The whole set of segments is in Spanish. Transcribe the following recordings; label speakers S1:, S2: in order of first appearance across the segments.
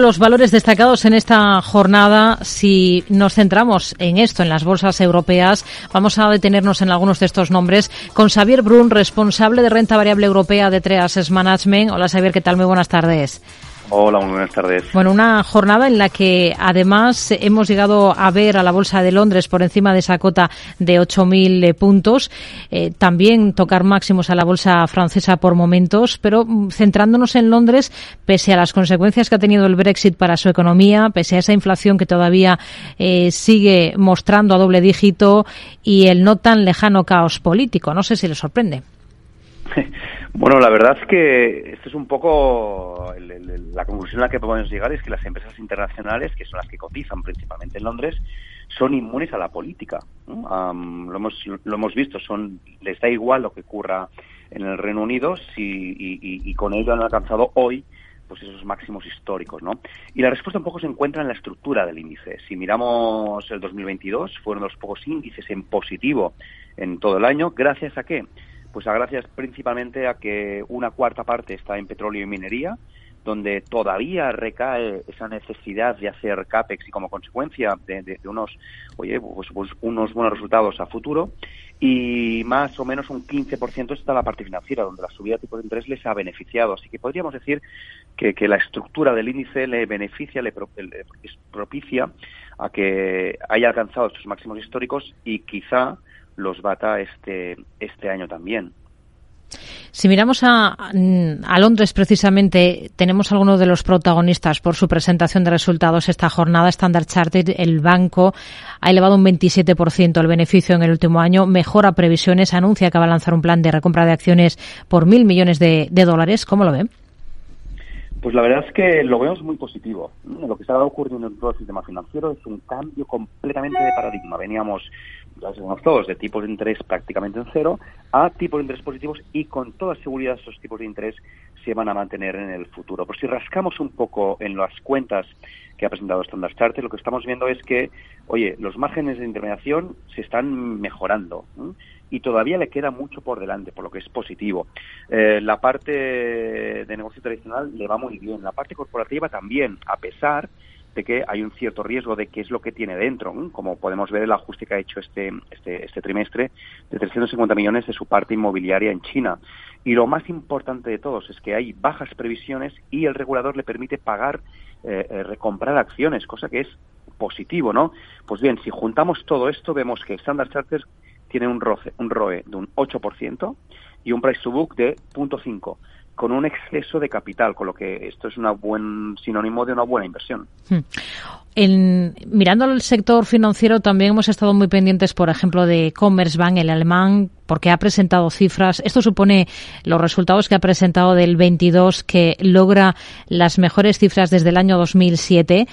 S1: Los valores destacados en esta jornada, si nos centramos en esto, en las bolsas europeas, vamos a detenernos en algunos de estos nombres con Xavier Brun, responsable de renta variable europea de Treas Management. Hola Xavier, ¿qué tal? Muy buenas tardes.
S2: Hola, muy buenas tardes.
S1: Bueno, una jornada en la que además hemos llegado a ver a la Bolsa de Londres por encima de esa cota de 8.000 eh, puntos, eh, también tocar máximos a la Bolsa francesa por momentos, pero mm, centrándonos en Londres, pese a las consecuencias que ha tenido el Brexit para su economía, pese a esa inflación que todavía eh, sigue mostrando a doble dígito y el no tan lejano caos político. No sé si le sorprende.
S2: Bueno, la verdad es que esto es un poco la conclusión a la que podemos llegar es que las empresas internacionales, que son las que cotizan principalmente en Londres, son inmunes a la política. lo, hemos, lo hemos visto, son les da igual lo que ocurra en el Reino Unido si, y, con ello han alcanzado hoy pues esos máximos históricos, ¿no? Y la respuesta un poco se encuentra en la estructura del índice. Si miramos el 2022, fueron los pocos índices en positivo en todo el año, gracias a qué? Pues a gracias principalmente a que una cuarta parte está en petróleo y minería, donde todavía recae esa necesidad de hacer CAPEX y como consecuencia de, unos, oye, pues, pues, unos buenos resultados a futuro. Y más o menos un 15% está la parte financiera, donde la subida de tipo de interés les ha beneficiado. Así que podríamos decir que, la estructura del índice le beneficia, le, le propicia a que haya alcanzado estos máximos históricos y quizá los bata este, este año también.
S1: Si miramos a, a, Londres precisamente, tenemos algunos de los protagonistas por su presentación de resultados esta jornada. Standard Chartered, el banco, ha elevado un 27% el beneficio en el último año, mejora previsiones, anuncia que va a lanzar un plan de recompra de acciones por mil millones de, dólares. ¿Cómo lo ven?
S2: Pues la verdad es que lo vemos muy positivo. Lo que está ocurriendo en todo el sistema financiero es un cambio completamente de paradigma. Veníamos ya sabemos todos, de tipos de interés prácticamente en cero a tipos de interés positivos y con toda seguridad esos tipos de interés se van a mantener en el futuro. Por si rascamos un poco en las cuentas que ha presentado Standard Chartered, lo que estamos viendo es que, oye, los márgenes de intermediación se están mejorando y todavía le queda mucho por delante, por lo que es positivo. Eh, la parte de negocio tradicional le va muy bien, la parte corporativa también, a pesar de que hay un cierto riesgo de qué es lo que tiene dentro, como podemos ver el ajuste que ha hecho este, este, este trimestre de 350 millones de su parte inmobiliaria en China. Y lo más importante de todos es que hay bajas previsiones y el regulador le permite pagar, eh, eh, recomprar acciones, cosa que es positivo, ¿no? Pues bien, si juntamos todo esto, vemos que Standard Chartered tiene un, ROE, un ROE de un 8% y un price to book de 0.5 con un exceso de capital, con lo que esto es un buen sinónimo de una buena inversión. Hmm.
S1: En, mirando al sector financiero, también hemos estado muy pendientes, por ejemplo, de Commerzbank, el alemán, porque ha presentado cifras. Esto supone los resultados que ha presentado del 22, que logra las mejores cifras desde el año 2007.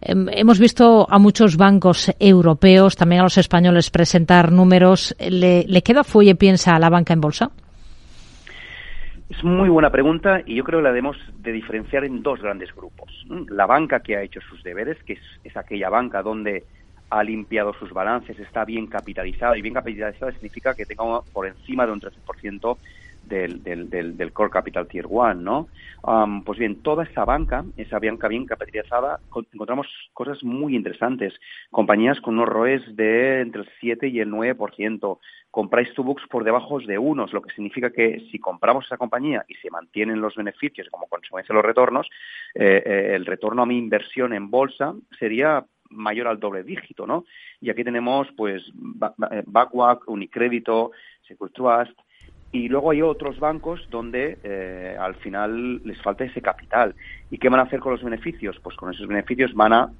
S1: Em, hemos visto a muchos bancos europeos, también a los españoles, presentar números. ¿Le, le queda fuelle, piensa, a la banca en bolsa?
S2: Es muy buena pregunta y yo creo que la debemos de diferenciar en dos grandes grupos. La banca que ha hecho sus deberes, que es, aquella banca donde ha limpiado sus balances, está bien capitalizada y bien capitalizada significa que tenga por encima de un 13% del, del, del, del, Core Capital Tier 1, ¿no? pues bien, toda esa banca, esa banca bien capitalizada, encontramos cosas muy interesantes. Compañías con unos ROEs de entre el 7 y el 9%, con price to books por debajo de unos, lo que significa que si compramos esa compañía y se mantienen los beneficios como consecuencia de los retornos, eh, eh, el retorno a mi inversión en bolsa sería mayor al doble dígito, ¿no? Y aquí tenemos, pues, Backwag, Unicrédito, Secure Trust, y luego hay otros bancos donde eh, al final les falta ese capital. ¿Y qué van a hacer con los beneficios? Pues con esos beneficios van a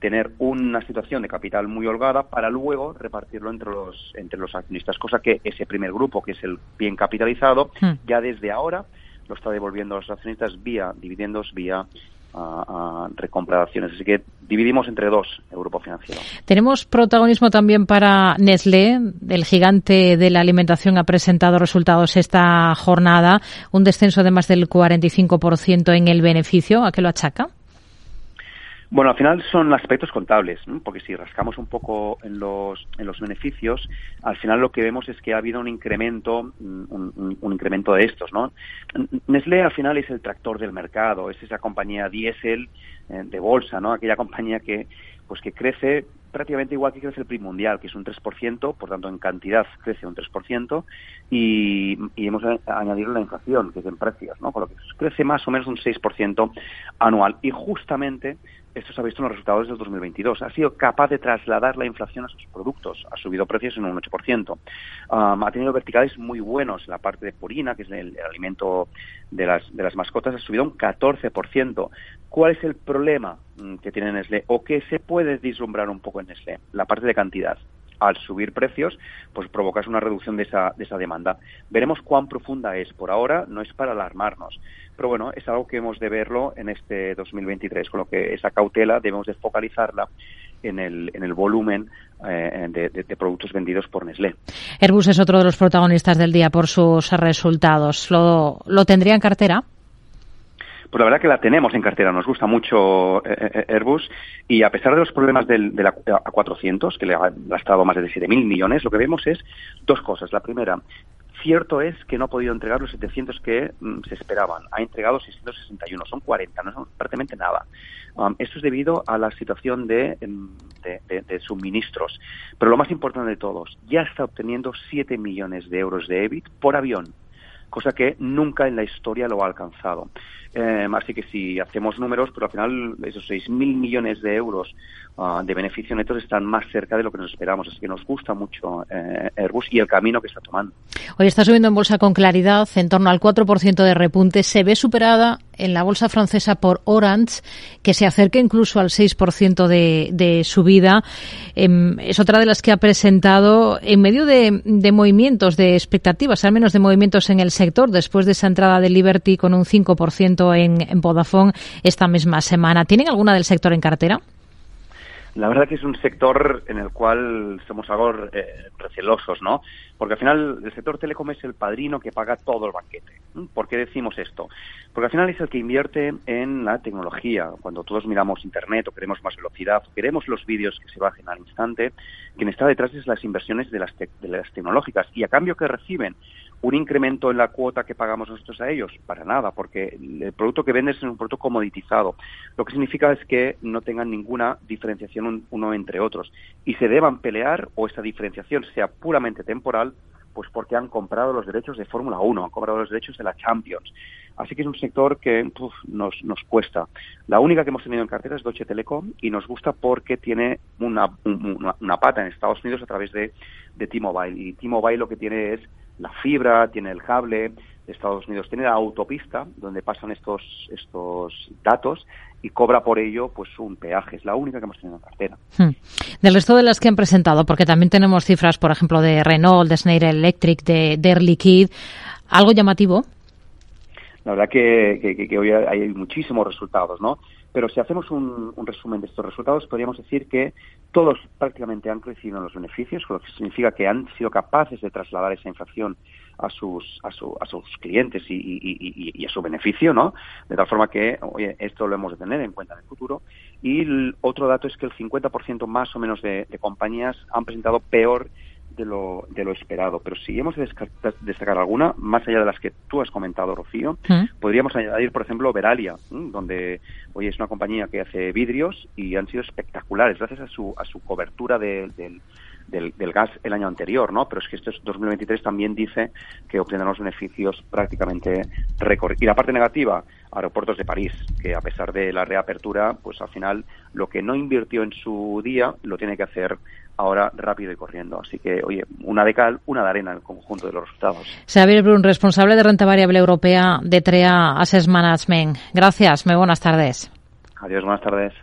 S2: tener una situación de capital muy holgada para luego repartirlo entre los entre los accionistas, cosa que ese primer grupo, que es el bien capitalizado, hmm. ya desde ahora lo está devolviendo a los accionistas vía dividendos, vía a, recomprar acciones. Así que dividimos entre dos el grupo financiero.
S1: Tenemos protagonismo también para Nestlé. El gigante de la alimentación ha presentado resultados esta jornada, un descenso de más del 45% en el beneficio. ¿A qué lo achaca?
S2: Bueno, al final son aspectos contables, porque si rascamos un poco en los, en los beneficios, al final lo que vemos es que ha habido un incremento, un, incremento de estos, ¿no? Nestlé al final es el tractor del mercado, es esa compañía diésel eh, de bolsa, ¿no? Aquella compañía que, pues que crece prácticamente igual que crece el PIB mundial, que es un 3%, por tanto en cantidad crece un 3%, y, y hemos añadido la inflación, que es en precios, ¿no? con lo que crece más o menos un 6% anual. Y justamente esto se ha visto en los resultados del 2022. Ha sido capaz de trasladar la inflación a sus productos. Ha subido precios en un 8%. ha tenido verticales muy buenos. La parte de purina, que es el, alimento de las, de las mascotas, ha subido un 14%. ¿Cuál es el problema mm, que tiene Nestlé o que se puede vislumbrar un poco en Nestlé? La parte de cantidad al subir precios, pues provocas una reducción de esa, de esa demanda. Veremos cuán profunda es. Por ahora no es para alarmarnos, pero bueno, es algo que hemos de verlo en este 2023, con lo que esa cautela debemos de focalizarla en el, en el volumen eh, de, productos vendidos por Nestlé.
S1: Airbus es otro de los protagonistas del día por sus resultados. ¿Lo, lo tendría en cartera?
S2: Pues la verdad que la tenemos en cartera, nos gusta mucho eh, eh, Airbus y a pesar de los problemas del, de la A400, que le ha gastado más de 7.000 millones, lo que vemos es dos cosas. La primera, cierto es que no ha podido entregar los 700 que mm, se esperaban. Ha entregado 661, son 40, no son prácticamente nada. Um, esto es debido a la situación em, de, de, suministros. Pero lo más importante de todos, ya está obteniendo 7 millones de euros de EBIT por avión cosa que nunca en la historia lo ha alcanzado. Eh, así que si hacemos números, pero al final esos 6.000 millones de euros ah, de beneficio netos están más cerca de lo que nos esperamos. Así que nos gusta mucho eh, Airbus y el camino que está tomando.
S1: Hoy está subiendo en bolsa con claridad, en torno al 4% de repunte. Se ve superada en la bolsa francesa por Orange, que se acerca incluso al 6% de, de subida. Em, es otra de las que ha presentado en medio de, movimientos, de expectativas, al menos de movimientos en el sector, después de esa entrada de Liberty con un 5% en, en Vodafone esta misma semana. ¿Tienen alguna del sector en cartera?
S2: La verdad que es un sector en el cual somos algo eh, recelosos, ¿no? Porque al final el sector telecom es el padrino que paga todo el banquete. ¿Por qué decimos esto? Porque al final es el que invierte en la tecnología. Cuando todos miramos Internet o queremos más velocidad, o queremos los vídeos que se bajen al instante, quien está detrás es las inversiones de las, de las tecnológicas. ¿Y a cambio que reciben? Un incremento en la cuota que pagamos nosotros a ellos? Para nada, porque el producto que vendes es un producto comoditizado. Lo que significa es que no tengan ninguna diferenciación uno entre otros y se deban pelear o esa diferenciación sea puramente temporal, pues porque han comprado los derechos de Fórmula 1, han comprado los derechos de la Champions. Así que es un sector que nos, nos cuesta. La única que hemos tenido en cartera es Deutsche Telekom y nos gusta porque tiene una, una, pata en Estados Unidos a través de, de T-Mobile. Y T-Mobile lo que tiene es la fibra, tiene el cable de Estados Unidos, tiene la autopista donde pasan estos, estos datos y cobra por ello pues un peaje. Es la única que hemos tenido en cartera. Hmm.
S1: Del resto de las que han presentado, porque también tenemos cifras, por ejemplo, de Renault, de Schneider Electric, de, de Air Liquide, ¿algo llamativo?
S2: La verdad que, hoy hay muchísimos resultados, ¿no? Pero si hacemos un, resumen de estos resultados, podríamos decir que todos prácticamente han crecido en los beneficios, lo que significa que han sido capaces de trasladar esa inflación a sus, a, a sus clientes y, a su beneficio, ¿no? De tal forma que, oye, esto lo hemos de tener en cuenta en el futuro. Y otro dato es que el 50% más o menos de compañías han presentado peor de lo, de lo esperado. Pero si hemos de destacar alguna, más allá de las que tú has comentado, Rocío, mm. podríamos añadir, por ejemplo, Veralia, donde hoy es una compañía que hace vidrios y han sido espectaculares gracias a su, a su cobertura del, del, gas el año anterior, ¿no? Pero es que este 2023 también dice que obtendrán los beneficios prácticamente récord. Y la parte negativa, aeropuertos de París, que a pesar de la reapertura, pues al final lo que no invirtió en su día lo tiene que hacer ahora rápido y corriendo. Así que, oye, una de cal, una de arena en el conjunto de los resultados.
S1: Xavier Brun, responsable de renta variable europea de TREA Assess Management. Gracias, muy buenas tardes.
S2: Adiós, buenas tardes.